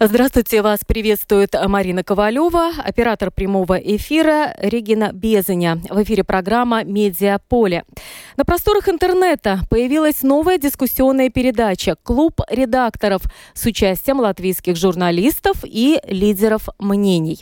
Здравствуйте, вас приветствует Марина Ковалева, оператор прямого эфира Регина Безаня. В эфире программа «Медиаполе». На просторах интернета появилась новая дискуссионная передача «Клуб редакторов» с участием латвийских журналистов и лидеров мнений.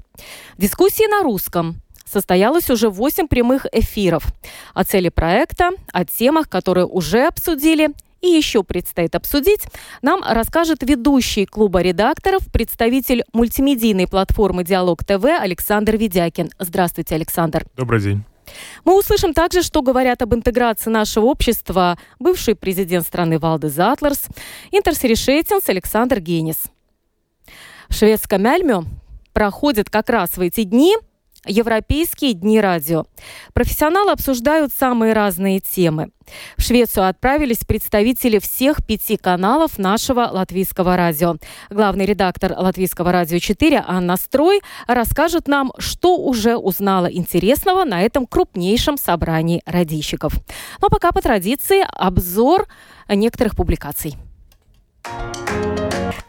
Дискуссии на русском, состоялось уже 8 прямых эфиров. О цели проекта, о темах, которые уже обсудили и еще предстоит обсудить, нам расскажет ведущий клуба редакторов, представитель мультимедийной платформы «Диалог ТВ» Александр Ведякин. Здравствуйте, Александр. Добрый день. Мы услышим также, что говорят об интеграции нашего общества бывший президент страны Валды Затлерс, интерсерешетинс Александр Генис. В шведском Мяльме проходят как раз в эти дни – Европейские дни радио. Профессионалы обсуждают самые разные темы. В Швецию отправились представители всех пяти каналов нашего латвийского радио. Главный редактор латвийского радио 4 Анна Строй расскажет нам, что уже узнала интересного на этом крупнейшем собрании радищиков. Но пока по традиции обзор некоторых публикаций.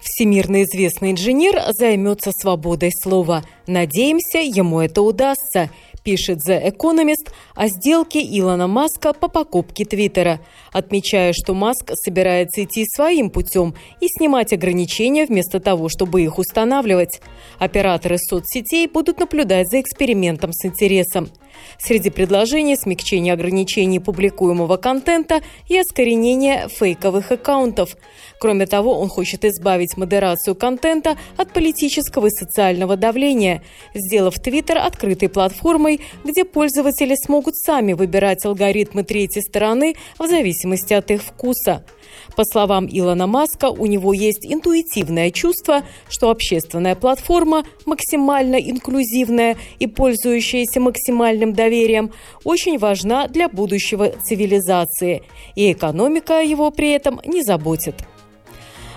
Всемирно известный инженер займется свободой слова. Надеемся, ему это удастся пишет The Economist о сделке Илона Маска по покупке Твиттера, отмечая, что Маск собирается идти своим путем и снимать ограничения вместо того, чтобы их устанавливать. Операторы соцсетей будут наблюдать за экспериментом с интересом. Среди предложений смягчение ограничений публикуемого контента и оскоренение фейковых аккаунтов. Кроме того, он хочет избавить модерацию контента от политического и социального давления, сделав Твиттер открытой платформой, где пользователи смогут сами выбирать алгоритмы третьей стороны в зависимости от их вкуса. По словам Илона Маска, у него есть интуитивное чувство, что общественная платформа, максимально инклюзивная и пользующаяся максимальным доверием, очень важна для будущего цивилизации, и экономика его при этом не заботит.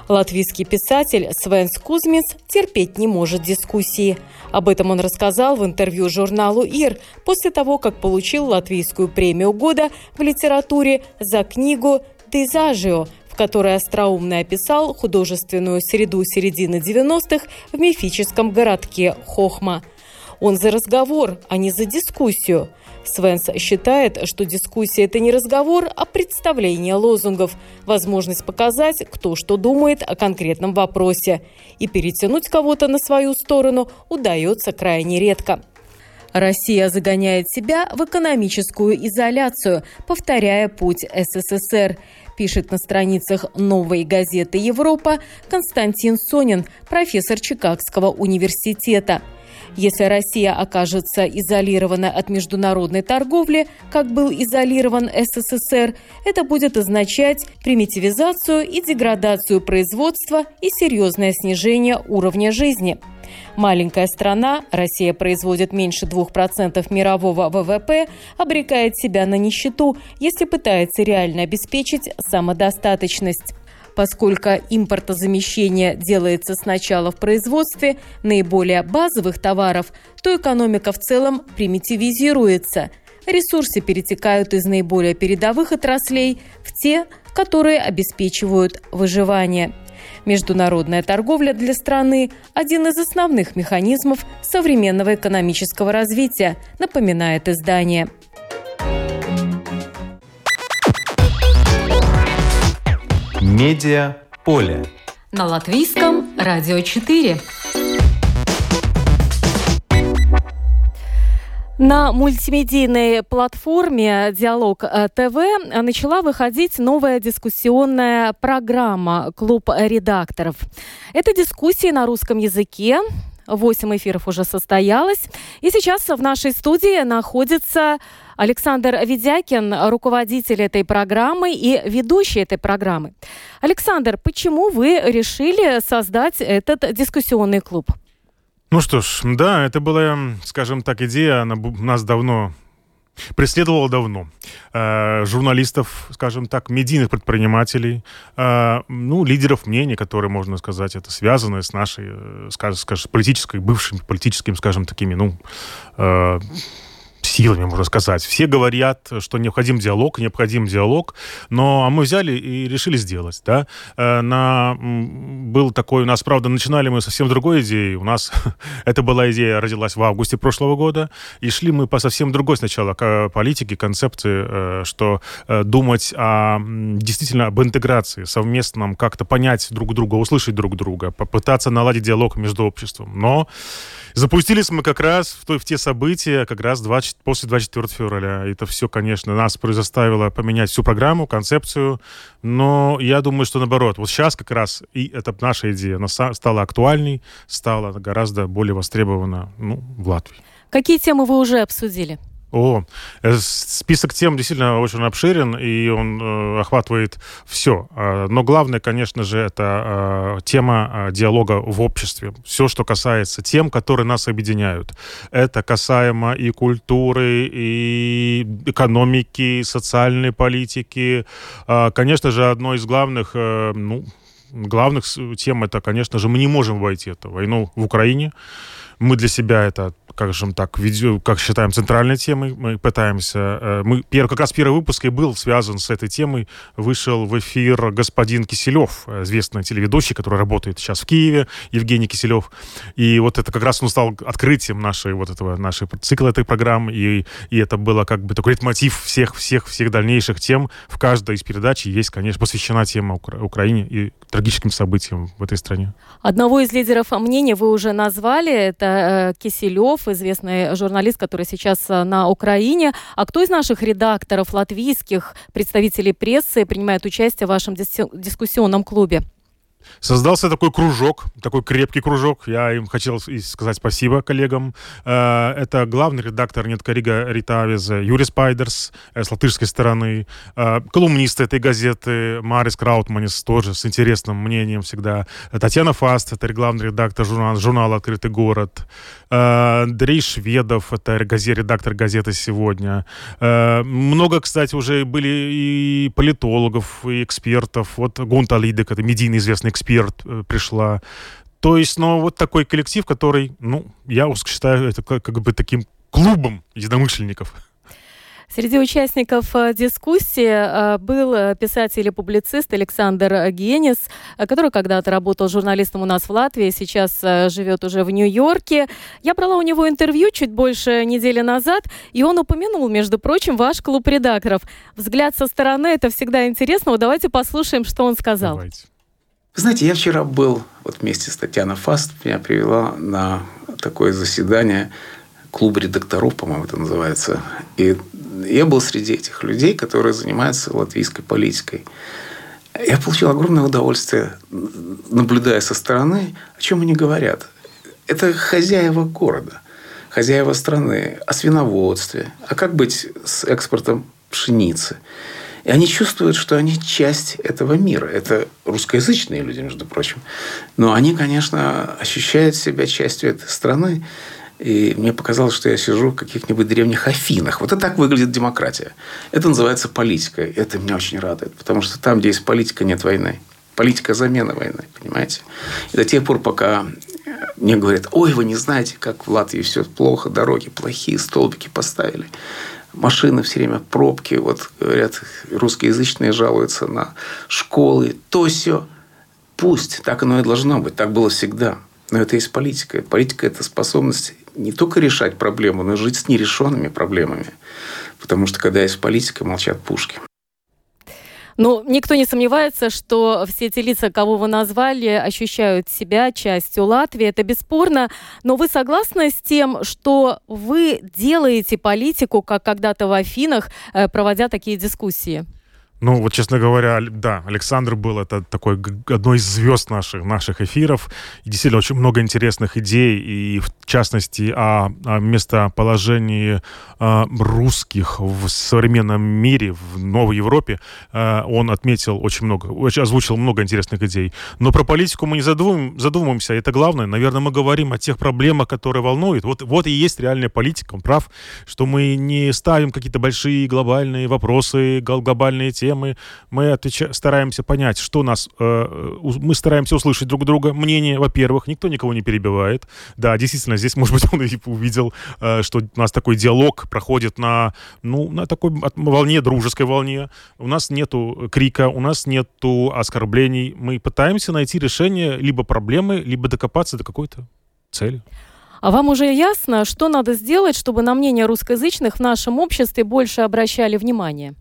Латвийский писатель Свенс Кузмис терпеть не может дискуссии. Об этом он рассказал в интервью журналу «Ир» после того, как получил латвийскую премию года в литературе за книгу «Дезажио», в которой остроумно описал художественную среду середины 90-х в мифическом городке Хохма. Он за разговор, а не за дискуссию. Свенс считает, что дискуссия – это не разговор, а представление лозунгов, возможность показать, кто что думает о конкретном вопросе. И перетянуть кого-то на свою сторону удается крайне редко. Россия загоняет себя в экономическую изоляцию, повторяя путь СССР пишет на страницах новой газеты «Европа» Константин Сонин, профессор Чикагского университета. Если Россия окажется изолирована от международной торговли, как был изолирован СССР, это будет означать примитивизацию и деградацию производства и серьезное снижение уровня жизни – Маленькая страна, Россия производит меньше 2% мирового ВВП, обрекает себя на нищету, если пытается реально обеспечить самодостаточность. Поскольку импортозамещение делается сначала в производстве наиболее базовых товаров, то экономика в целом примитивизируется. Ресурсы перетекают из наиболее передовых отраслей в те, которые обеспечивают выживание – Международная торговля для страны – один из основных механизмов современного экономического развития, напоминает издание. Медиа поле. На латвийском радио 4. На мультимедийной платформе «Диалог э, ТВ» начала выходить новая дискуссионная программа «Клуб редакторов». Это дискуссии на русском языке. Восемь эфиров уже состоялось. И сейчас в нашей студии находится Александр Ведякин, руководитель этой программы и ведущий этой программы. Александр, почему вы решили создать этот дискуссионный клуб? Ну что ж, да, это была, скажем так, идея, она нас давно преследовала давно. Э, журналистов, скажем так, медийных предпринимателей, э, ну, лидеров мнений, которые, можно сказать, это связаны с нашей, э, скажем, скажем политической, бывшим политическим, скажем, такими, ну, э, силами, можно сказать. Все говорят, что необходим диалог, необходим диалог, но а мы взяли и решили сделать, да. Э, на, был такой, у нас, правда, начинали мы совсем другой идеей. У нас эта была идея, родилась в августе прошлого года, и шли мы по совсем другой сначала политике, концепции, э, что э, думать о, действительно об интеграции, совместном, как-то понять друг друга, услышать друг друга, попытаться наладить диалог между обществом. Но Запустились мы как раз в, то, в те события, как раз 20, после 24 февраля. Это все, конечно, нас заставило поменять всю программу, концепцию. Но я думаю, что наоборот. Вот сейчас как раз и это наша идея, она стала актуальней, стала гораздо более востребована ну, в Латвии. Какие темы вы уже обсудили? О, э, список тем действительно очень обширен, и он э, охватывает все. А, но главное, конечно же, это э, тема э, диалога в обществе. Все, что касается тем, которые нас объединяют. Это касаемо и культуры, и экономики, и социальной политики. Э, конечно же, одно из главных, э, ну, главных тем это, конечно же, мы не можем войти эту войну в Украине. Мы для себя это скажем так, видео, как считаем, центральной темой. Мы пытаемся... Э, мы, как раз первый выпуск и был связан с этой темой. Вышел в эфир господин Киселев, известный телеведущий, который работает сейчас в Киеве, Евгений Киселев. И вот это как раз он стал открытием нашей вот этого, нашей цикла этой программы. И, и это было как бы такой мотив всех, всех, всех дальнейших тем. В каждой из передач есть, конечно, посвящена тема Укра- Украине и трагическим событиям в этой стране. Одного из лидеров мнения вы уже назвали. Это э, Известный журналист, который сейчас э, на Украине. А кто из наших редакторов латвийских, представителей прессы принимает участие в вашем дискуссионном клубе? Создался такой кружок, такой крепкий кружок. Я им хотел сказать спасибо коллегам. Э, это главный редактор Неткарига Ритавиза Юрий Спайдерс э, с латышской стороны. Э, колумнист этой газеты Марис Краутманис тоже с интересным мнением всегда. Татьяна Фаст, это главный редактор журнала, журнала «Открытый город». Андрей Шведов, это редактор газеты «Сегодня». Много, кстати, уже были и политологов, и экспертов. Вот Гунта Лидек, это медийный известный эксперт э, пришла. То есть, ну, вот такой коллектив, который, ну, я считаю это как, как бы таким клубом единомышленников. Среди участников э, дискуссии э, был писатель и публицист Александр Генис, который когда-то работал журналистом у нас в Латвии, сейчас живет уже в Нью-Йорке. Я брала у него интервью чуть больше недели назад, и он упомянул, между прочим, ваш клуб редакторов. Взгляд со стороны – это всегда интересно. Вот давайте послушаем, что он сказал. Давайте. Знаете, я вчера был вот вместе с Татьяной Фаст, меня привела на такое заседание клуба редакторов, по-моему, это называется. И я был среди этих людей, которые занимаются латвийской политикой. Я получил огромное удовольствие, наблюдая со стороны, о чем они говорят. Это хозяева города, хозяева страны, о свиноводстве, а как быть с экспортом пшеницы. И они чувствуют, что они часть этого мира. Это русскоязычные люди, между прочим. Но они, конечно, ощущают себя частью этой страны. И мне показалось, что я сижу в каких-нибудь древних Афинах. Вот это так выглядит демократия. Это называется политика. Это меня очень радует. Потому что там, где есть политика, нет войны. Политика замены войны, понимаете? И до тех пор, пока мне говорят, ой, вы не знаете, как в Латвии все плохо, дороги плохие, столбики поставили машины все время пробки, вот говорят, русскоязычные жалуются на школы, то все. Пусть, так оно и должно быть, так было всегда. Но это есть политика. Политика – это способность не только решать проблему, но и жить с нерешенными проблемами. Потому что, когда есть политика, молчат пушки. Ну, никто не сомневается, что все эти лица, кого вы назвали, ощущают себя частью Латвии. Это бесспорно. Но вы согласны с тем, что вы делаете политику, как когда-то в Афинах, э, проводя такие дискуссии? Ну, вот, честно говоря, да, Александр был это такой одной из звезд наших, наших эфиров. И действительно очень много интересных идей. И в частности, о, о местоположении э, русских в современном мире, в Новой Европе, э, он отметил очень много, озвучил много интересных идей. Но про политику мы не задумываем, задумываемся, это главное. Наверное, мы говорим о тех проблемах, которые волнуют. Вот, вот и есть реальная политика. Он прав, что мы не ставим какие-то большие глобальные вопросы, глобальные темы. Мы отвеча- стараемся понять, что нас... Э, мы стараемся услышать друг друга, мнение, во-первых, никто никого не перебивает. Да, действительно, здесь, может быть, он и увидел, э, что у нас такой диалог проходит на, ну, на такой волне, дружеской волне. У нас нету крика, у нас нету оскорблений. Мы пытаемся найти решение либо проблемы, либо докопаться до какой-то цели. А вам уже ясно, что надо сделать, чтобы на мнение русскоязычных в нашем обществе больше обращали внимание?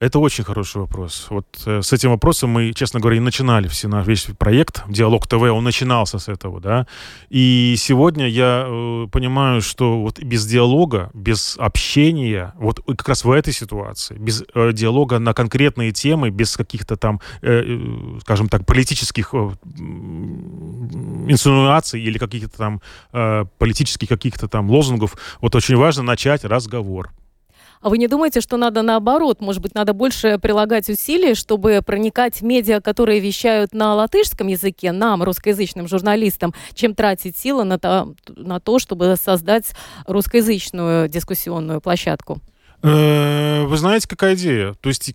Это очень хороший вопрос. Вот э, с этим вопросом мы, честно говоря, и начинали все наш весь проект «Диалог ТВ», он начинался с этого, да. И сегодня я э, понимаю, что вот без диалога, без общения, вот как раз в этой ситуации, без э, диалога на конкретные темы, без каких-то там, э, э скажем так, политических э, инсинуаций или каких-то там э, политических каких-то там лозунгов, вот очень важно начать разговор а вы не думаете, что надо наоборот, может быть, надо больше прилагать усилий, чтобы проникать в медиа, которые вещают на латышском языке, нам, русскоязычным журналистам, чем тратить силы на то, на то чтобы создать русскоязычную дискуссионную площадку? Э, вы знаете, какая идея? То есть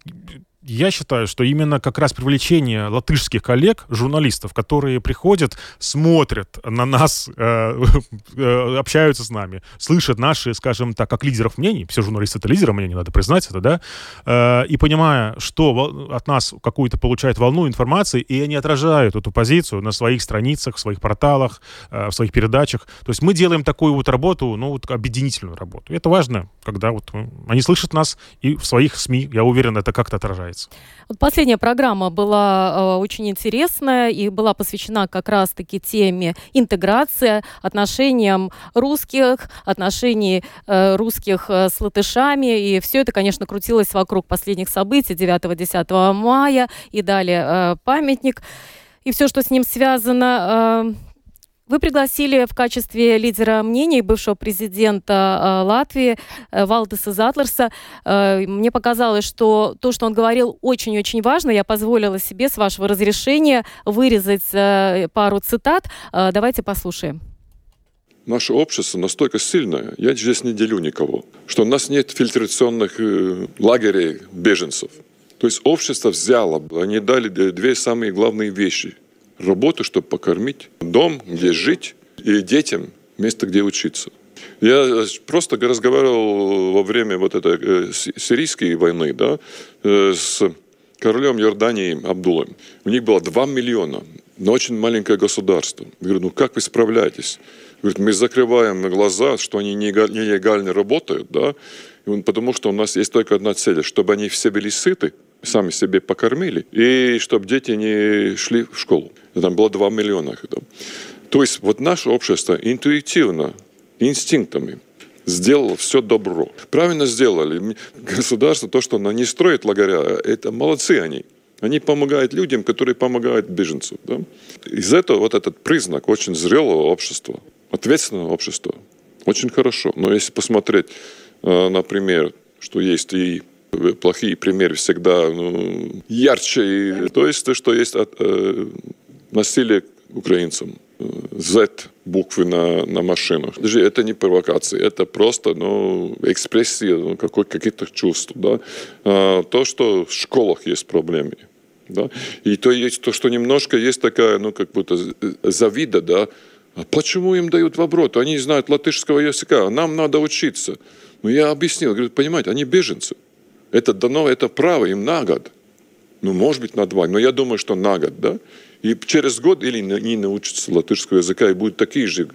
я считаю, что именно как раз привлечение латышских коллег, журналистов, которые приходят, смотрят на нас, э, э, общаются с нами, слышат наши, скажем так, как лидеров мнений, все журналисты это лидеры мнений, надо признать это, да, э, и понимая, что от нас какую-то получают волну информации, и они отражают эту позицию на своих страницах, в своих порталах, э, в своих передачах. То есть мы делаем такую вот работу, ну, вот объединительную работу. И это важно, когда вот они слышат нас и в своих СМИ, я уверен, это как-то отражается нравится. Вот последняя программа была э, очень интересная и была посвящена как раз-таки теме интеграция, отношениям русских, отношений э, русских э, с латышами. И все это, конечно, крутилось вокруг последних событий 9-10 мая и далее э, памятник и все, что с ним связано. Э, вы пригласили в качестве лидера мнений бывшего президента э, Латвии э, Валдеса Затлерса. Э, мне показалось, что то, что он говорил, очень-очень важно. Я позволила себе, с вашего разрешения, вырезать пару цитат. Давайте послушаем. Наше общество настолько сильное, я здесь не делю никого, что у нас нет фильтрационных лагерей беженцев. То есть общество взяло, они дали две самые главные вещи – работу, чтобы покормить, дом, где жить, и детям место, где учиться. Я просто разговаривал во время вот этой э, сирийской войны да, э, с королем Иордании Абдулом. У них было 2 миллиона, но очень маленькое государство. Я говорю, ну как вы справляетесь? Говорит, мы закрываем глаза, что они нелегально работают, да, потому что у нас есть только одна цель, чтобы они все были сыты, сами себе покормили, и чтобы дети не шли в школу. Там было 2 миллиона. То есть вот наше общество интуитивно, инстинктами сделало все добро. Правильно сделали. Государство, то, что оно не строит лагеря, это молодцы они. Они помогают людям, которые помогают беженцам. Да? Из этого вот этот признак очень зрелого общества, ответственного общества. Очень хорошо. Но если посмотреть, э, например, что есть и плохие примеры всегда ну, ярче. То есть то, что есть от, э, насилие украинцам. Z буквы на, на машинах. Это не провокация, это просто ну, экспрессия ну, какой, каких-то чувств. Да? А, то, что в школах есть проблемы. Да? И то, есть, то, что немножко есть такая, ну, как будто завида, да, а почему им дают в оборот? Они знают латышского языка, а нам надо учиться. Ну, я объяснил, говорю, понимаете, они беженцы. Это дано, это право им на год. Ну, может быть, на два, но я думаю, что на год, да? И через год или не научатся латышского языка и будут такие же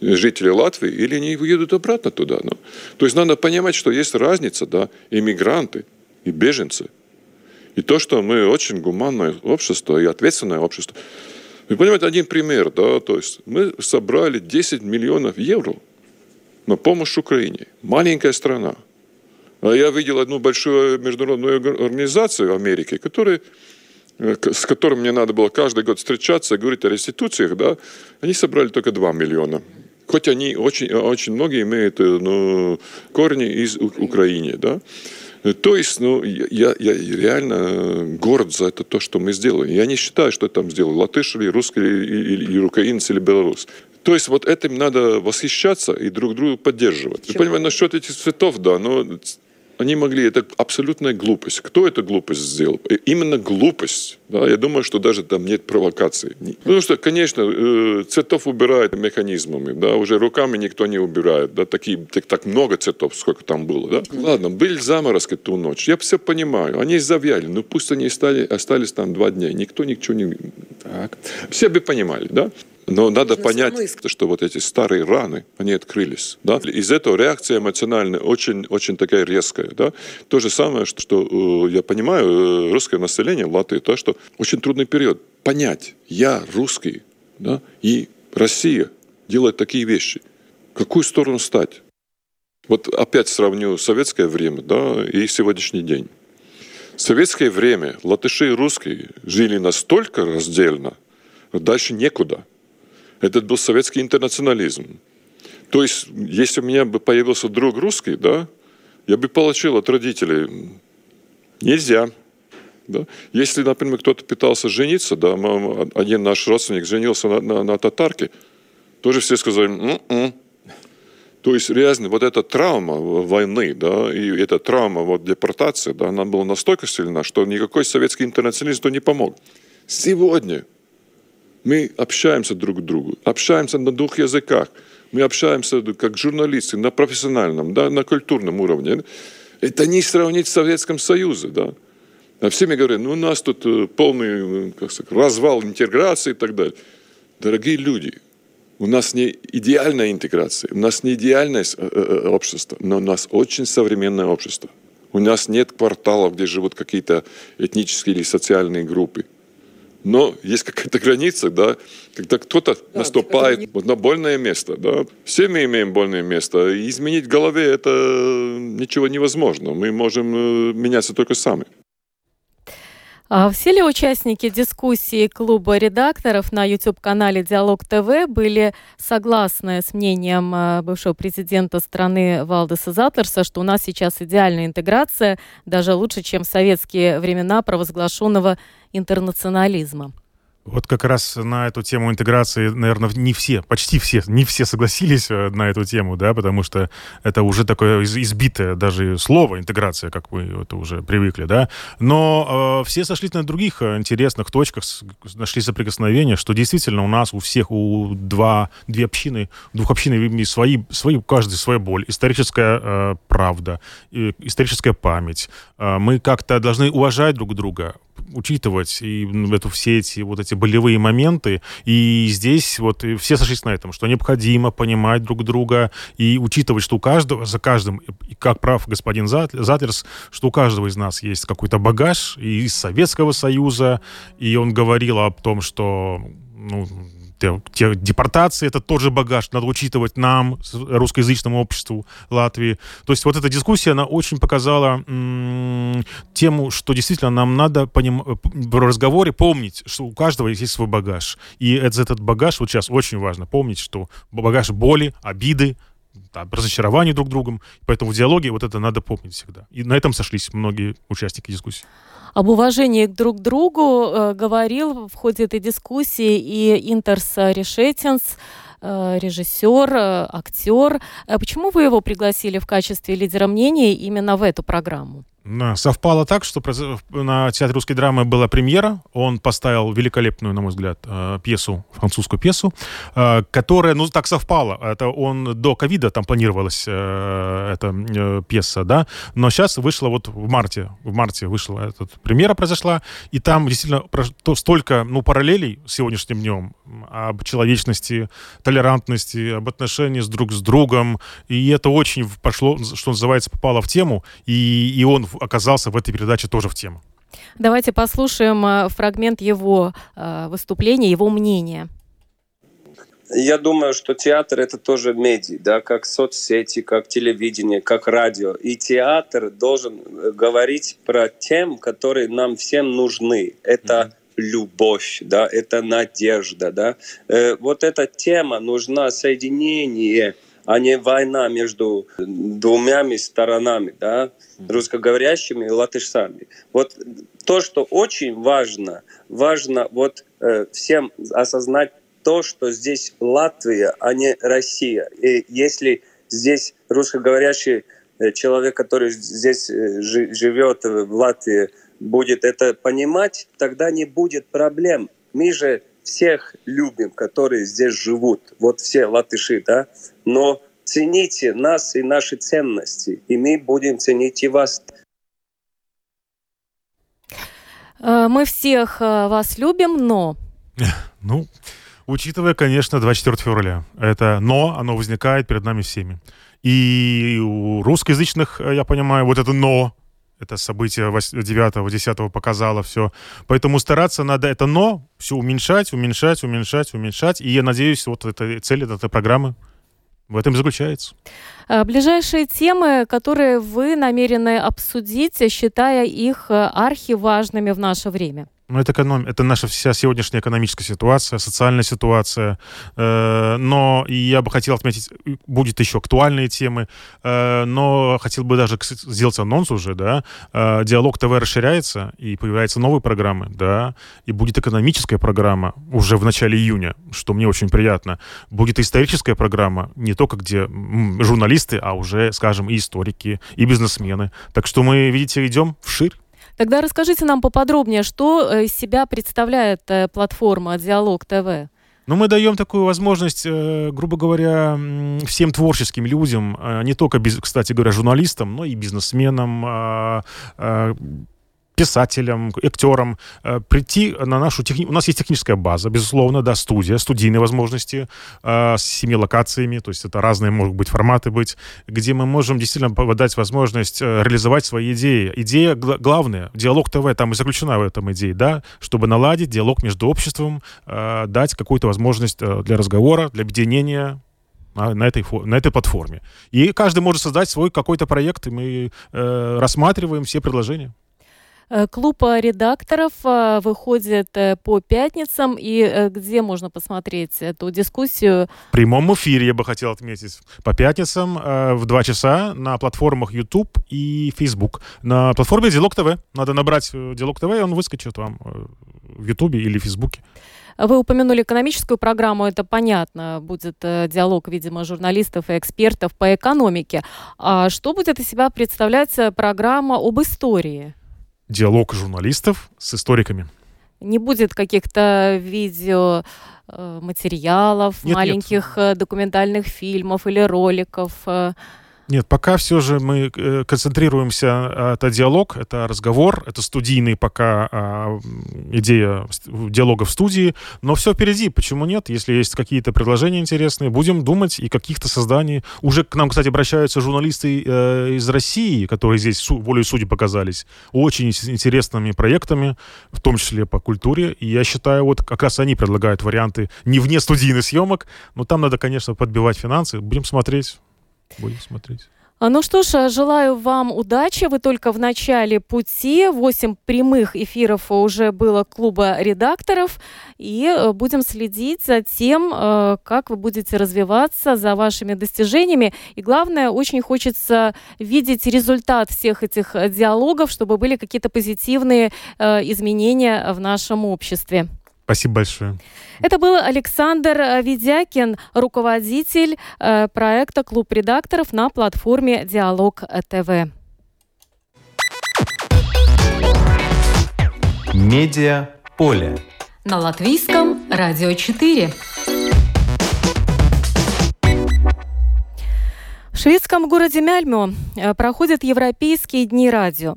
жители Латвии, или они уедут обратно туда. Ну. То есть надо понимать, что есть разница, да, иммигранты и беженцы. И то, что мы очень гуманное общество и ответственное общество. Вы понимаете, один пример, да, то есть мы собрали 10 миллионов евро на помощь Украине. Маленькая страна. А я видел одну большую международную организацию в Америке, которая Э, с которым мне надо было каждый год встречаться, говорить о реституциях, да, они собрали только 2 миллиона Хоть они очень, очень многие имеют ну, корни из Украины, да. То есть, ну, я, я реально горд за это то, что мы сделали. Я не считаю, что там сделали латыш или русский, или, или украинец, или белорус. То есть вот этим надо восхищаться и друг друга поддерживать. Вы понимаете, насчет этих цветов, да, но они могли, это абсолютная глупость. Кто эту глупость сделал? Именно глупость. Да? Я думаю, что даже там нет провокации. Потому что, конечно, э, цветов убирают механизмами, да, уже руками никто не убирает, да, такие, так, так много цветов, сколько там было, да. Ладно, были заморозки ту ночь, я все понимаю, они завяли, но пусть они стали, остались там два дня, никто ничего не... Так. Все бы понимали, да. Но надо Нужно понять, самоиск. что вот эти старые раны, они открылись. Да? Из этого реакция эмоциональная очень, очень такая резкая. Да? То же самое, что, что э, я понимаю, э, русское население Латвии, то, что очень трудный период. Понять, я русский, да? и Россия делает такие вещи. какую сторону стать? Вот опять сравню советское время да, и сегодняшний день. В советское время латыши и русские жили настолько раздельно, дальше некуда – это был советский интернационализм. То есть, если у меня бы появился друг русский, да, я бы получил от родителей нельзя. Да? Если, например, кто-то пытался жениться, да, один наш родственник женился на, на, на татарке, тоже все сказали, м-м". то есть реально вот эта травма войны, да, и эта травма вот депортации, да, она была настолько сильна, что никакой советский интернационализм не помог. Сегодня мы общаемся друг с другом, общаемся на двух языках. Мы общаемся как журналисты на профессиональном, да, на культурном уровне. Это не сравнить с Советским Союзом. Да. А все мне говорят, ну у нас тут э, полный как сказать, развал интеграции и так далее. Дорогие люди, у нас не идеальная интеграция, у нас не идеальное э, э, общество, но у нас очень современное общество. У нас нет кварталов, где живут какие-то этнические или социальные группы но есть какая-то граница, да, когда кто-то да, наступает не... на больное место, да. Все мы имеем больное место, и изменить в голове это ничего невозможно. Мы можем э, меняться только сами. А все ли участники дискуссии клуба редакторов на YouTube-канале «Диалог ТВ» были согласны с мнением э, бывшего президента страны Валдеса Затлерса, что у нас сейчас идеальная интеграция, даже лучше, чем в советские времена провозглашенного интернационализма? Вот как раз на эту тему интеграции, наверное, не все, почти все, не все согласились э, на эту тему, да, потому что это уже такое избитое даже слово интеграция, как вы это уже привыкли, да. Но э, все сошлись на других э, интересных точках, нашли соприкосновения, что действительно у нас у всех, у два, две общины, двух общин свои, свои, у каждой своя боль, историческая э, правда, э, историческая память. Э, мы как-то должны уважать друг друга, учитывать и эту, все эти вот эти болевые моменты. И здесь вот все сошлись на этом, что необходимо понимать друг друга и учитывать, что у каждого, за каждым, и как прав господин Затлерс, что у каждого из нас есть какой-то багаж и из Советского Союза, и он говорил о том, что ну, те, депортации, это тоже багаж, надо учитывать нам, русскоязычному обществу Латвии. То есть вот эта дискуссия, она очень показала тему, что действительно нам надо поним- в разговоре помнить, что у каждого есть свой багаж. И это, этот багаж, вот сейчас очень важно помнить, что багаж боли, обиды, там, разочарования друг другом. Поэтому в диалоге вот это надо помнить всегда. И на этом сошлись многие участники дискуссии. Об уважении друг к другу э, говорил в ходе этой дискуссии и Интерс Решетинс, э, режиссер, э, актер. Э, почему вы его пригласили в качестве лидера мнений именно в эту программу? Совпало так, что на Театре русской драмы была премьера. Он поставил великолепную, на мой взгляд, э, пьесу, французскую пьесу, э, которая, ну, так совпало. Это он до ковида там планировалась э, эта пьеса, да, но сейчас вышла вот в марте, в марте вышла эта премьера произошла, и там действительно столько, ну, параллелей с сегодняшним днем об человечности, толерантности, об отношении с друг с другом, и это очень пошло, что называется, попало в тему, и, и он оказался в этой передаче тоже в тему. Давайте послушаем э, фрагмент его э, выступления, его мнения. Я думаю, что театр это тоже медиа, да, как соцсети, как телевидение, как радио. И театр должен э, говорить про тем, которые нам всем нужны. Это любовь, да, это надежда, да. Э, вот эта тема нужна соединение, а не война между двумя сторонами, да, русскоговорящими и латышами. Вот то, что очень важно, важно вот э, всем осознать то, что здесь Латвия, а не Россия. И если здесь русскоговорящий э, человек, который здесь э, живет в Латвии, будет это понимать, тогда не будет проблем. Мы же всех любим, которые здесь живут, вот все латыши, да, но цените нас и наши ценности, и мы будем ценить и вас. Э, мы всех э, вас любим, но... Ну, учитывая, конечно, 24 февраля. Это «но», оно возникает перед нами всеми. И у русскоязычных, э, я понимаю, вот это «но», это событие 9-10 показало все. Поэтому стараться надо это «но» все уменьшать, уменьшать, уменьшать, уменьшать. И я надеюсь, вот эта цель этой программы в этом и заключается. Ближайшие темы, которые вы намерены обсудить, считая их архиважными в наше время – ну, это, эконом... это наша вся сегодняшняя экономическая ситуация, социальная ситуация. Э, но я бы хотел отметить, будет еще актуальные темы, э, но хотел бы даже сделать анонс уже, да. Э, Диалог ТВ расширяется, и появляются новые программы, да. И будет экономическая программа уже в начале июня, что мне очень приятно. Будет историческая программа, не только где журналисты, а уже, скажем, и историки, и бизнесмены. Так что мы, видите, идем вширь. Тогда расскажите нам поподробнее, что э, из себя представляет э, платформа «Диалог ТВ». Ну, мы даем такую возможность, э, грубо говоря, всем творческим людям, не только, кстати говоря, журналистам, но и бизнесменам, а, а, писателям, актерам э, прийти на нашу техни... У нас есть техническая база, безусловно, да, студия, студийные возможности э, с семи локациями, то есть это разные, могут быть, форматы быть, где мы можем действительно дать возможность э, реализовать свои идеи. Идея гла- главная, диалог ТВ, там и заключена в этом идее, да, чтобы наладить диалог между обществом, э, дать какую-то возможность э, для разговора, для объединения, на этой, на этой платформе. И каждый может создать свой какой-то проект, и мы э, рассматриваем все предложения. Э, клуб редакторов э, выходит э, по пятницам. И где можно посмотреть эту дискуссию? В прямом эфире, я бы хотел отметить. По пятницам в 2 часа на платформах YouTube и Facebook. На платформе Диалог ТВ. Надо набрать Диалог ТВ, и он выскочит вам в YouTube или в Facebook. Вы упомянули экономическую программу, это понятно, будет диалог, видимо, журналистов и экспертов по экономике. А что будет из себя представлять программа об истории? Диалог журналистов с историками. Не будет каких-то видео э, материалов, нет, маленьких нет. Э, документальных фильмов или роликов. Нет, пока все же мы э, концентрируемся, а, это диалог, это разговор, это студийный пока а, идея диалога в студии, но все впереди, почему нет? Если есть какие-то предложения интересные, будем думать и каких-то созданий. Уже к нам, кстати, обращаются журналисты э, из России, которые здесь волей судьи показались, очень интересными проектами, в том числе по культуре, и я считаю, вот как раз они предлагают варианты не вне студийных съемок, но там надо, конечно, подбивать финансы, будем смотреть. Будем смотреть. А, ну что ж, желаю вам удачи. Вы только в начале пути. Восемь прямых эфиров уже было клуба редакторов. И э, будем следить за тем, э, как вы будете развиваться, за вашими достижениями. И главное, очень хочется видеть результат всех этих диалогов, чтобы были какие-то позитивные э, изменения в нашем обществе. Спасибо большое. Это был Александр Ведякин, руководитель э, проекта «Клуб редакторов» на платформе «Диалог ТВ». Медиа поле. На латвийском радио 4. В шведском городе Мяльмо э, проходят Европейские дни радио.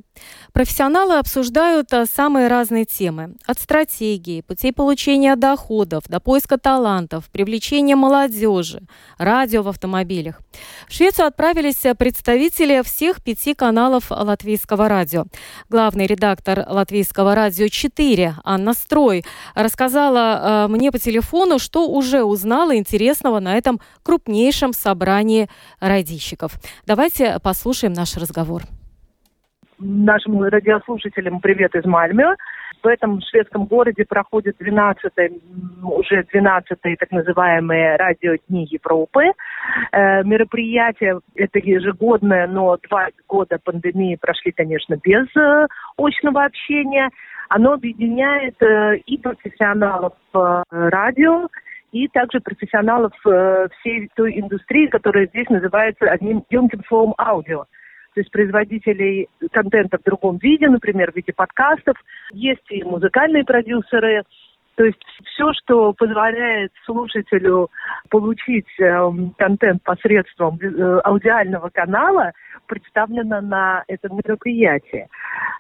Профессионалы обсуждают э, самые разные темы. От стратегии, путей получения доходов, до поиска талантов, привлечения молодежи, радио в автомобилях. В Швецию отправились представители всех пяти каналов латвийского радио. Главный редактор латвийского радио 4 Анна Строй рассказала э, мне по телефону, что уже узнала интересного на этом крупнейшем собрании радищиков. Давайте послушаем наш разговор нашим радиослушателям привет из Мальмё. В этом шведском городе проходит 12 уже 12 так называемые радиодни Европы. Э, мероприятие это ежегодное, но два года пандемии прошли, конечно, без э, очного общения. Оно объединяет э, и профессионалов э, радио, и также профессионалов э, всей той индустрии, которая здесь называется одним емким словом аудио. Есть производителей контента в другом виде, например, в виде подкастов. Есть и музыкальные продюсеры, то есть все, что позволяет слушателю получить э, контент посредством э, аудиального канала, представлено на этом мероприятии.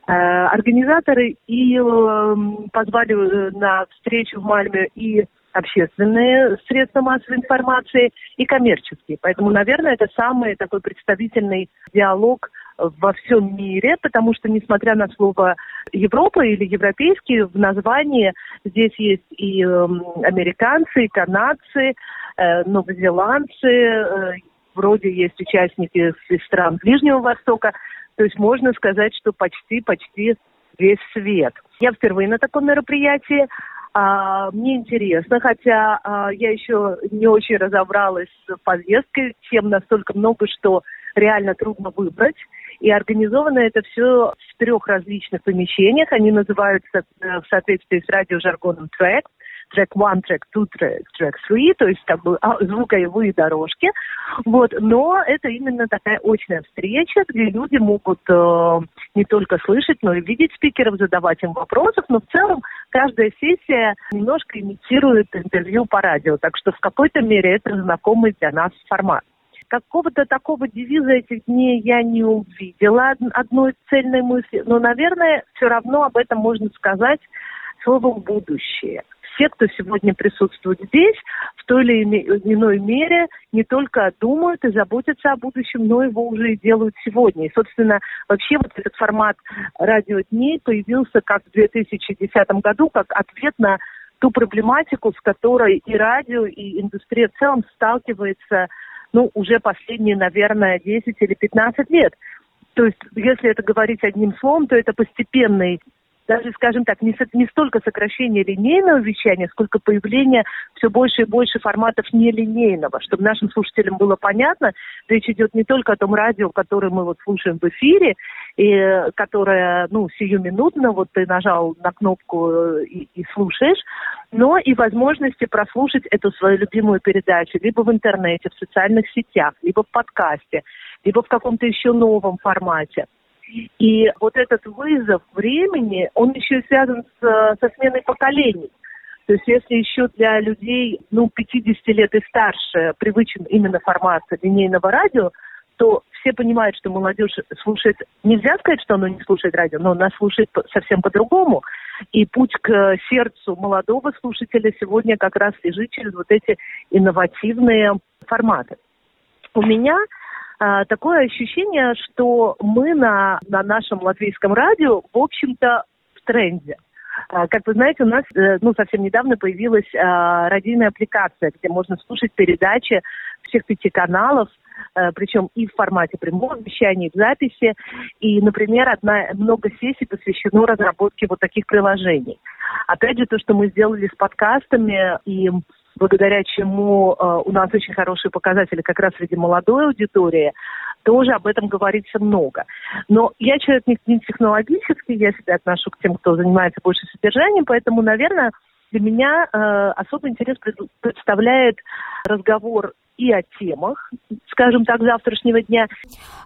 Э, организаторы и э, позвали на встречу в Мальме и общественные средства массовой информации и коммерческие. Поэтому, наверное, это самый такой представительный диалог во всем мире, потому что, несмотря на слово Европа или европейский, в названии здесь есть и э, американцы, и канадцы, э, новозеландцы, э, вроде есть участники из стран Ближнего Востока. То есть можно сказать, что почти-почти весь свет. Я впервые на таком мероприятии. А, мне интересно, хотя а, я еще не очень разобралась с повесткой, тем настолько много, что реально трудно выбрать. И организовано это все в трех различных помещениях. Они называются э, в соответствии с радиожаргоном трек трек 1, трек 2, трек, трек 3, то есть бы а, звуковые дорожки. Вот. Но это именно такая очная встреча, где люди могут э, не только слышать, но и видеть спикеров, задавать им вопросов, но в целом каждая сессия немножко имитирует интервью по радио, так что в какой-то мере это знакомый для нас формат. Какого-то такого девиза этих дней я не увидела, одной цельной мысли, но, наверное, все равно об этом можно сказать словом «будущее» все, кто сегодня присутствует здесь, в той или иной мере не только думают и заботятся о будущем, но его уже и делают сегодня. И, собственно, вообще вот этот формат радиодней появился как в 2010 году, как ответ на ту проблематику, с которой и радио, и индустрия в целом сталкивается ну, уже последние, наверное, 10 или 15 лет. То есть, если это говорить одним словом, то это постепенный даже, скажем так, не, не столько сокращение линейного вещания, сколько появление все больше и больше форматов нелинейного, чтобы нашим слушателям было понятно, речь идет не только о том радио, которое мы вот слушаем в эфире, и которое, ну, сиюминутно, вот ты нажал на кнопку э, и, и слушаешь, но и возможности прослушать эту свою любимую передачу либо в интернете, в социальных сетях, либо в подкасте, либо в каком-то еще новом формате. И вот этот вызов времени, он еще связан с, со сменой поколений. То есть если еще для людей, ну, 50 лет и старше привычен именно формат линейного радио, то все понимают, что молодежь слушает, нельзя сказать, что она не слушает радио, но она слушает совсем по-другому. И путь к сердцу молодого слушателя сегодня как раз лежит через вот эти инновативные форматы. У меня такое ощущение, что мы на, на нашем латвийском радио, в общем-то, в тренде. А, как вы знаете, у нас э, ну, совсем недавно появилась а, радийная аппликация, где можно слушать передачи всех пяти каналов, э, причем и в формате прямого вещания, и в записи. И, например, одна, много сессий посвящено разработке вот таких приложений. Опять же, то, что мы сделали с подкастами и благодаря чему э, у нас очень хорошие показатели как раз среди молодой аудитории, тоже об этом говорится много. Но я человек не, технологический, я себя отношу к тем, кто занимается больше содержанием, поэтому, наверное, для меня э, особый интерес представляет разговор и о темах, скажем так, завтрашнего дня.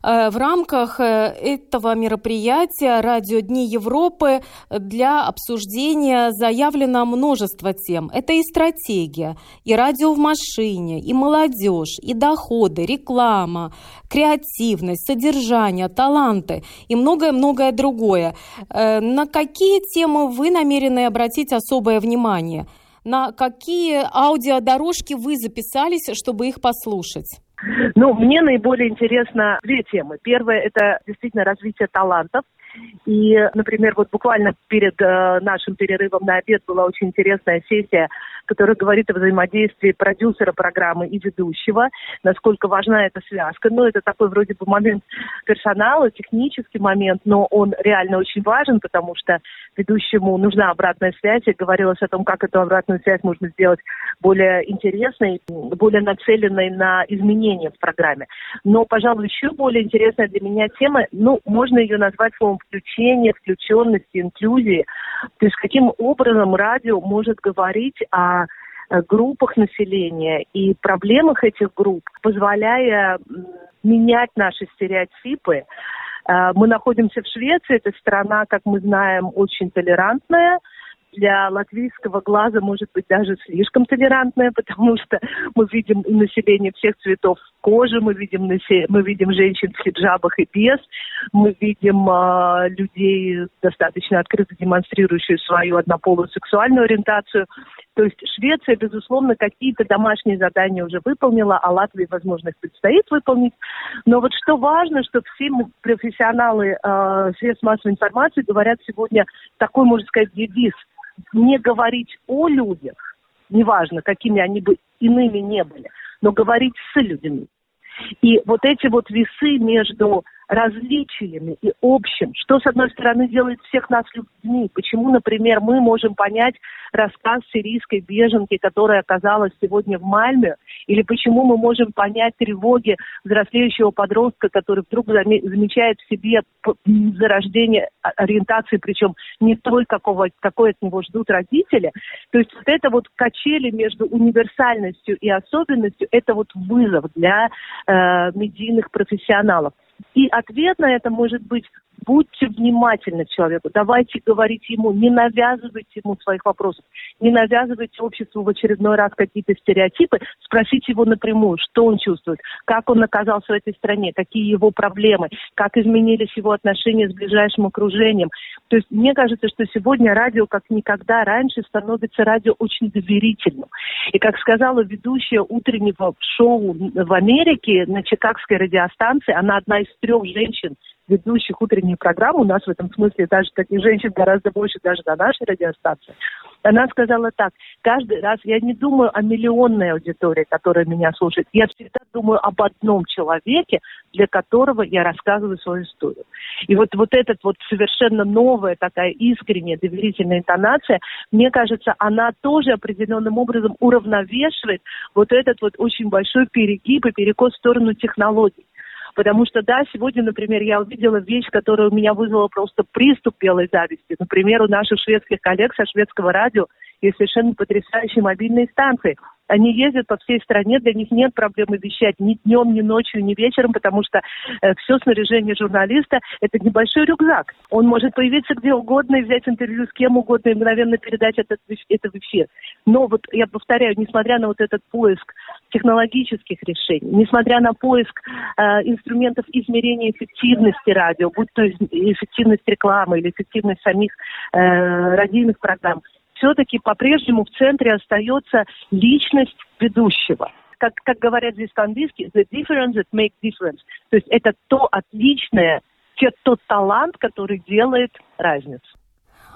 Э, в рамках э, этого мероприятия «Радио Дни Европы» для обсуждения заявлено множество тем. Это и стратегия, и радио в машине, и молодежь, и доходы, реклама, креативность, содержание, таланты и многое-многое другое. Э, на какие темы вы намерены обратить особое внимание – на какие аудиодорожки вы записались, чтобы их послушать? Ну, мне наиболее интересно две темы. Первая – это действительно развитие талантов. И, например, вот буквально перед э, нашим перерывом на обед была очень интересная сессия, которая говорит о взаимодействии продюсера программы и ведущего, насколько важна эта связка. Ну, это такой вроде бы момент персонала, технический момент, но он реально очень важен, потому что ведущему нужна обратная связь. И говорилось о том, как эту обратную связь можно сделать более интересной, более нацеленной на изменения в программе. Но, пожалуй, еще более интересная для меня тема, ну, можно ее назвать словом включения, включенности, инклюзии. То есть каким образом радио может говорить о группах населения и проблемах этих групп, позволяя менять наши стереотипы. Э, мы находимся в Швеции, это страна, как мы знаем, очень толерантная, для латвийского глаза может быть даже слишком толерантная, потому что мы видим население всех цветов кожи, мы видим, мы видим женщин в хиджабах и без, мы видим э, людей, достаточно открыто демонстрирующих свою однополую сексуальную ориентацию. То есть Швеция, безусловно, какие-то домашние задания уже выполнила, а Латвии, возможно, их предстоит выполнить. Но вот что важно, что все профессионалы э, средств массовой информации говорят сегодня такой, можно сказать, девиз – не говорить о людях, неважно, какими они бы иными не были, но говорить с людьми. И вот эти вот весы между различиями и общим, что, с одной стороны, делает всех нас людьми. Почему, например, мы можем понять рассказ сирийской беженки, которая оказалась сегодня в Мальме, или почему мы можем понять тревоги взрослеющего подростка, который вдруг замечает в себе зарождение ориентации, причем не той, какого, какой от него ждут родители. То есть вот это вот качели между универсальностью и особенностью, это вот вызов для э, медийных профессионалов. И ответ на это может быть будьте внимательны к человеку, давайте говорить ему, не навязывайте ему своих вопросов, не навязывайте обществу в очередной раз какие-то стереотипы, спросите его напрямую, что он чувствует, как он оказался в этой стране, какие его проблемы, как изменились его отношения с ближайшим окружением. То есть мне кажется, что сегодня радио как никогда раньше становится радио очень доверительным. И как сказала ведущая утреннего шоу в Америке на Чикагской радиостанции, она одна из трех женщин, ведущих утреннюю программу, у нас в этом смысле даже таких женщин гораздо больше даже на нашей радиостанции. Она сказала так, каждый раз я не думаю о миллионной аудитории, которая меня слушает, я всегда думаю об одном человеке, для которого я рассказываю свою историю. И вот, вот эта вот совершенно новая такая искренняя доверительная интонация, мне кажется, она тоже определенным образом уравновешивает вот этот вот очень большой перегиб и перекос в сторону технологий. Потому что, да, сегодня, например, я увидела вещь, которая у меня вызвала просто приступ белой зависти. Например, у наших шведских коллег со шведского радио есть совершенно потрясающие мобильные станции. Они ездят по всей стране, для них нет проблемы вещать ни днем, ни ночью, ни вечером, потому что э, все снаряжение журналиста – это небольшой рюкзак. Он может появиться где угодно и взять интервью с кем угодно и мгновенно передать этот, это в эфир. Но вот я повторяю, несмотря на вот этот поиск технологических решений, несмотря на поиск э, инструментов измерения эффективности радио, будь то эффективность рекламы или эффективность самих э, радийных программ, все-таки по-прежнему в центре остается личность ведущего. Как, как говорят здесь по-английски, the difference that makes difference. То есть это то отличное, тот талант, который делает разницу.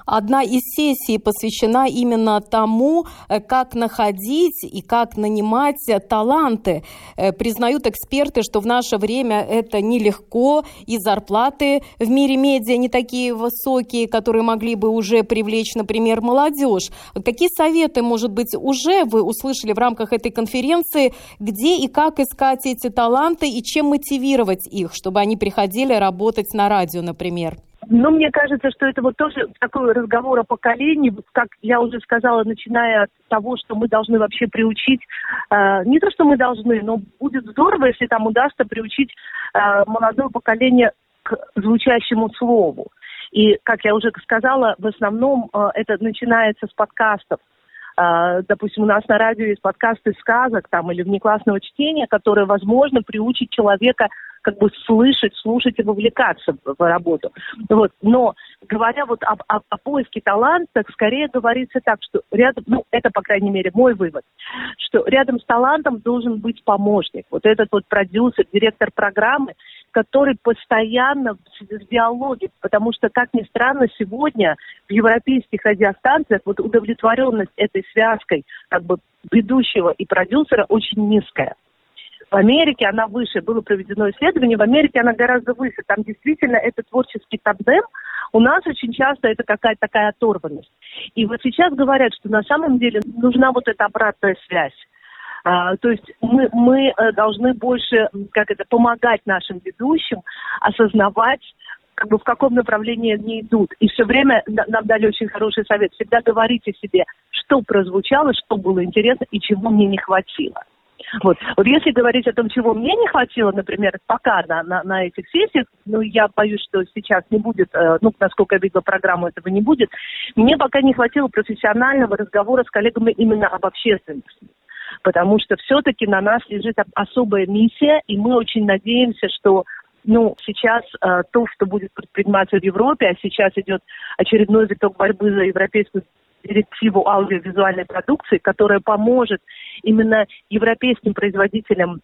Одна из сессий посвящена именно тому, э, как находить и как нанимать таланты. Э, признают эксперты, что в наше время это нелегко, и зарплаты в мире медиа не такие высокие, которые могли бы уже привлечь, например, молодежь. Какие советы, может быть, уже вы услышали в рамках этой конференции, где и как искать эти таланты и чем мотивировать их, чтобы они приходили работать на радио, например? Ну, мне кажется, что это вот тоже такой разговор о поколении, как я уже сказала, начиная от того, что мы должны вообще приучить, э, не то, что мы должны, но будет здорово, если там удастся приучить э, молодое поколение к звучащему слову. И, как я уже сказала, в основном э, это начинается с подкастов. Uh, допустим, у нас на радио есть подкасты сказок там или внеклассного чтения, которые, возможно, приучат человека как бы слышать, слушать и вовлекаться в, в работу. Вот. Но говоря вот об, об, о поиске таланта, скорее говорится так, что рядом, ну, это, по крайней мере, мой вывод, что рядом с талантом должен быть помощник. Вот этот вот продюсер, директор программы, который постоянно в диалоге, потому что, как ни странно, сегодня в европейских радиостанциях вот удовлетворенность этой связкой как бы ведущего и продюсера очень низкая. В Америке она выше, было проведено исследование, в Америке она гораздо выше. Там действительно это творческий тандем, у нас очень часто это какая-то такая оторванность. И вот сейчас говорят, что на самом деле нужна вот эта обратная связь. А, то есть мы, мы э, должны больше, как это, помогать нашим ведущим осознавать, как бы в каком направлении они идут. И все время нам дали очень хороший совет. Всегда говорите себе, что прозвучало, что было интересно и чего мне не хватило. Вот. вот если говорить о том, чего мне не хватило, например, пока на, на, на этих сессиях, ну, я боюсь, что сейчас не будет, э, ну, насколько я видела программу, этого не будет, мне пока не хватило профессионального разговора с коллегами именно об общественности потому что все-таки на нас лежит особая миссия, и мы очень надеемся, что ну, сейчас э, то, что будет предприниматься в Европе, а сейчас идет очередной виток борьбы за европейскую директиву аудиовизуальной продукции, которая поможет именно европейским производителям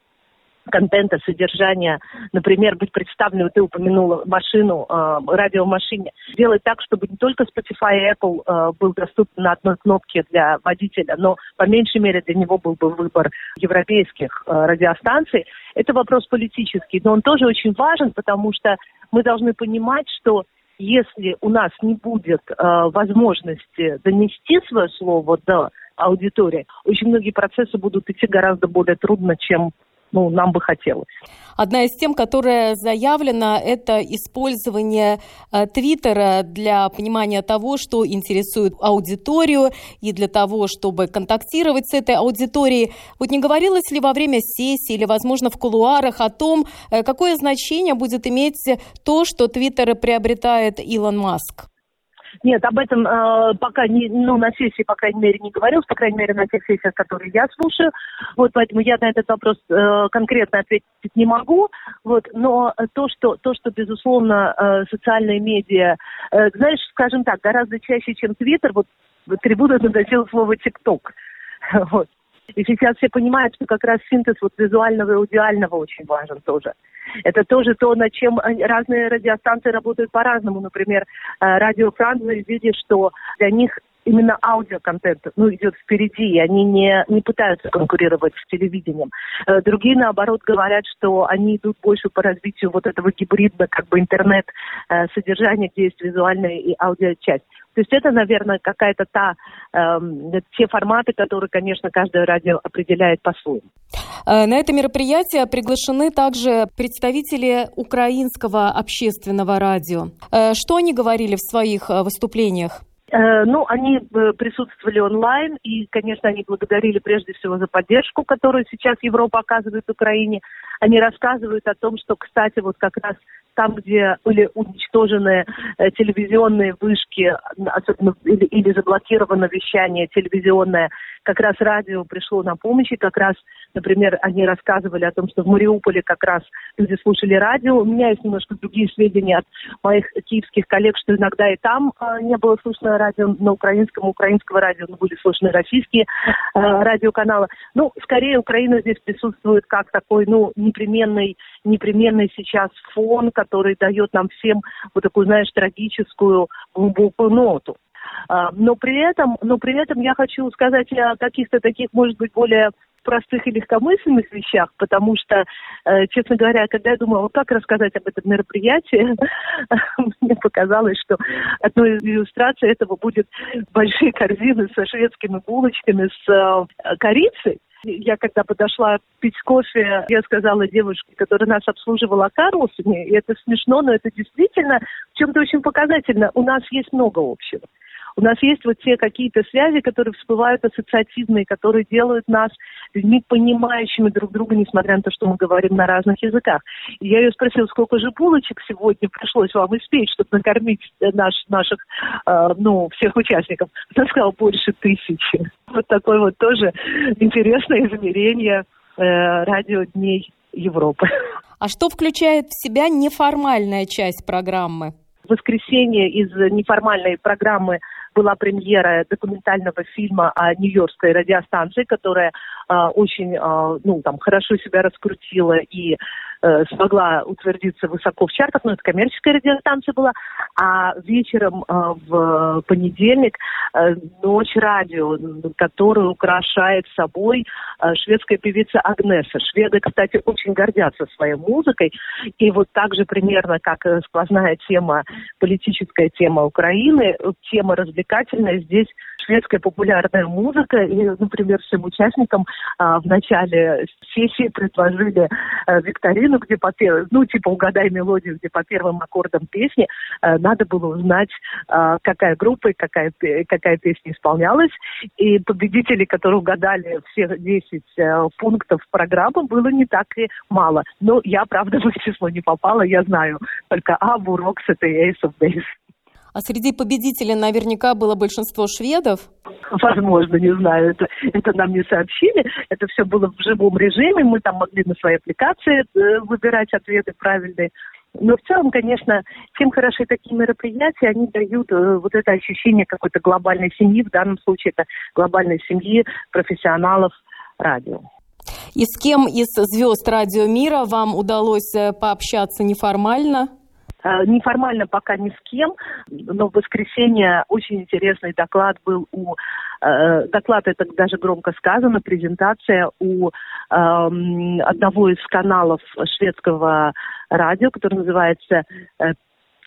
контента, содержания, например, быть представленным, ты упомянула машину, э, радиомашине, сделать так, чтобы не только Spotify и Apple э, был доступен на одной кнопке для водителя, но по меньшей мере для него был бы выбор европейских э, радиостанций. Это вопрос политический, но он тоже очень важен, потому что мы должны понимать, что если у нас не будет э, возможности донести свое слово до аудитории, очень многие процессы будут идти гораздо более трудно, чем ну, нам бы хотелось. Одна из тем, которая заявлена, это использование э, Твиттера для понимания того, что интересует аудиторию и для того, чтобы контактировать с этой аудиторией. Вот не говорилось ли во время сессии или, возможно, в кулуарах о том, э, какое значение будет иметь то, что Твиттер приобретает Илон Маск? Нет, об этом э, пока не, ну, на сессии, по крайней мере, не говорилось, по крайней мере, на тех сессиях, которые я слушаю. Вот, поэтому я на этот вопрос э, конкретно ответить не могу. Вот, но то, что, то, что безусловно, э, социальные медиа, э, знаешь, скажем так, гораздо чаще, чем Твиттер, вот трибуна наносила слово ТикТок. Вот. И сейчас все понимают, что как раз синтез вот визуального и аудиального очень важен тоже. Это тоже то, над чем разные радиостанции работают по-разному. Например, э, Радио Франция видит, что для них именно аудиоконтент ну, идет впереди, и они не, не пытаются конкурировать с телевидением. Э, другие, наоборот, говорят, что они идут больше по развитию вот этого гибридного как бы интернет-содержания, э, где есть визуальная и аудиочасть. То есть это, наверное, какая-то та, эм, те форматы, которые, конечно, каждое радио определяет по-своему. Э, на это мероприятие приглашены также представители украинского общественного радио. Э, что они говорили в своих э, выступлениях? Ну, они присутствовали онлайн, и, конечно, они благодарили прежде всего за поддержку, которую сейчас Европа оказывает Украине. Они рассказывают о том, что, кстати, вот как раз там, где были уничтожены э, телевизионные вышки, особенно или, или заблокировано вещание телевизионное, как раз радио пришло на помощь, и как раз, например, они рассказывали о том, что в Мариуполе как раз люди слушали радио. У меня есть немножко другие сведения от моих киевских коллег, что иногда и там э, не было слышно радио на украинском, украинского радио, но были слышны российские э, радиоканалы. Ну, скорее, Украина здесь присутствует как такой, ну, непременный, непременный сейчас фон, который дает нам всем вот такую, знаешь, трагическую глубокую ноту. А, но при этом, но при этом я хочу сказать о каких-то таких, может быть, более простых и легкомысленных вещах, потому что, э, честно говоря, когда я думала, как рассказать об этом мероприятии, мне показалось, что одной из иллюстраций этого будет большие корзины со шведскими булочками с э, корицей. Я когда подошла пить кофе, я сказала девушке, которая нас обслуживала Карлсоне, и это смешно, но это действительно в чем-то очень показательно. У нас есть много общего у нас есть вот те какие-то связи, которые всплывают ассоциативные, которые делают нас людьми, понимающими друг друга, несмотря на то, что мы говорим на разных языках. И я ее спросила, сколько же булочек сегодня пришлось вам испечь, чтобы накормить э, наш, наших, э, ну, всех участников. Она сказала, больше тысячи. Вот такое вот тоже интересное измерение э, радиодней Европы. А что включает в себя неформальная часть программы? В воскресенье из неформальной программы была премьера документального фильма о Нью-Йоркской радиостанции, которая э, очень э, ну, там, хорошо себя раскрутила и э, смогла утвердиться высоко в чартах, но это коммерческая радиостанция была. А вечером э, в понедельник э, «Ночь радио», которую украшает собой э, шведская певица Агнеса. Шведы, кстати, очень гордятся своей музыкой. И вот так же примерно, как сквозная тема, политическая тема Украины, тема развлекательная здесь шведская популярная музыка. И, например, всем участникам а, в начале сессии предложили а, викторину, где по ну, типа угадай мелодию, где по первым аккордам песни а, надо было узнать, а, какая группа и какая, какая песня исполнялась. И победителей, которые угадали все 10 а, пунктов программы, было не так и мало. Но я, правда, в их число не попала, я знаю только Абу, Роксет и Ace of Base. А среди победителей наверняка было большинство шведов? Возможно, не знаю. Это, это нам не сообщили. Это все было в живом режиме. Мы там могли на своей аппликации э, выбирать ответы правильные. Но в целом, конечно, чем хороши такие мероприятия, они дают э, вот это ощущение какой-то глобальной семьи. В данном случае это глобальной семьи профессионалов радио. И с кем из звезд радио мира вам удалось э, пообщаться неформально? Э, неформально пока ни с кем, но в воскресенье очень интересный доклад был у э, доклад это даже громко сказано, презентация у эм, одного из каналов шведского радио, который называется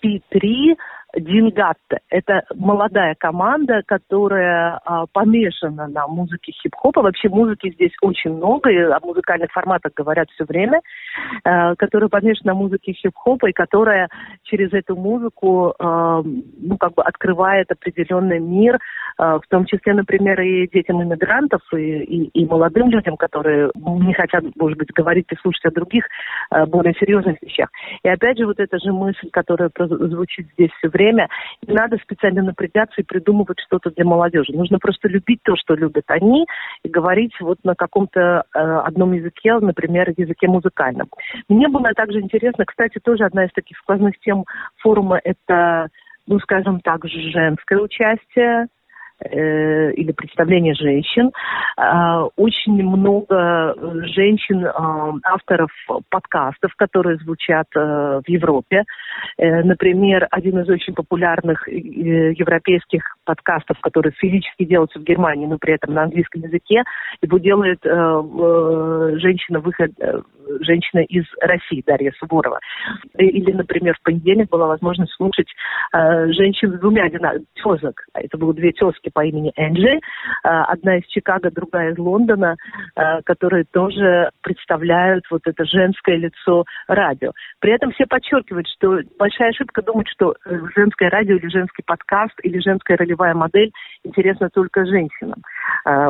P3 Дингатте. Это молодая команда, которая а, помешана на музыке хип-хопа. Вообще музыки здесь очень много, и о музыкальных форматах говорят все время, а, которая помешана на музыке хип-хопа, и которая через эту музыку а, ну, как бы открывает определенный мир, а, в том числе, например, и детям иммигрантов, и, и, и молодым людям, которые не хотят, может быть, говорить и слушать о других а, более серьезных вещах. И опять же, вот эта же мысль, которая звучит здесь все время, время. Не надо специально напрягаться и придумывать что-то для молодежи. Нужно просто любить то, что любят они, и говорить вот на каком-то э, одном языке, например, языке музыкальном. Мне было также интересно, кстати, тоже одна из таких сквозных тем форума – это, ну, скажем так, женское участие э, или представление женщин. Э, очень много женщин, э, авторов подкастов, которые звучат в Европе. Например, один из очень популярных европейских подкастов, который физически делается в Германии, но при этом на английском языке, его делает женщина выход, женщина из России, Дарья Суворова. Или, например, в понедельник была возможность слушать женщин с двумя тезок. Это было две тезки по имени Энджи, э, одна из Чикаго, другая из Лондона, э, которые тоже представляют вот это женское лицо радио. При этом все подчеркивают, что большая ошибка думать, что э, женское радио или женский подкаст или женская ролевая модель интересна только женщинам.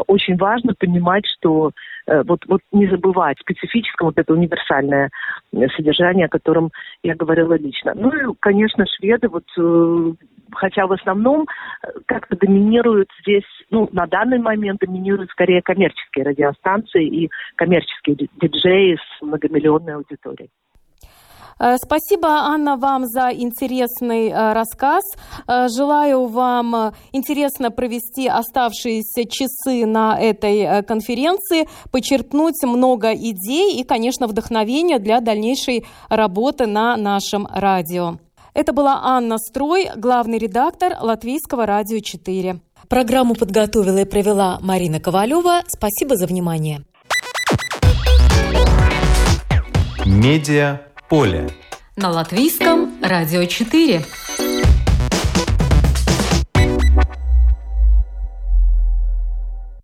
Очень важно понимать, что вот, вот не забывать специфическое вот это универсальное содержание, о котором я говорила лично. Ну и, конечно, шведы, вот хотя в основном как-то доминируют здесь, ну, на данный момент доминируют скорее коммерческие радиостанции и коммерческие диджеи с многомиллионной аудиторией. Э, спасибо, Анна, вам за интересный э, рассказ. Э, желаю вам интересно провести оставшиеся часы на этой конференции, почерпнуть много идей и, конечно, вдохновения для дальнейшей работы на нашем радио. Это была Анна Строй, главный редактор Латвийского радио 4. Программу подготовила и провела Марина Ковалева. Спасибо за внимание. Медиа поле. На латвийском радио 4.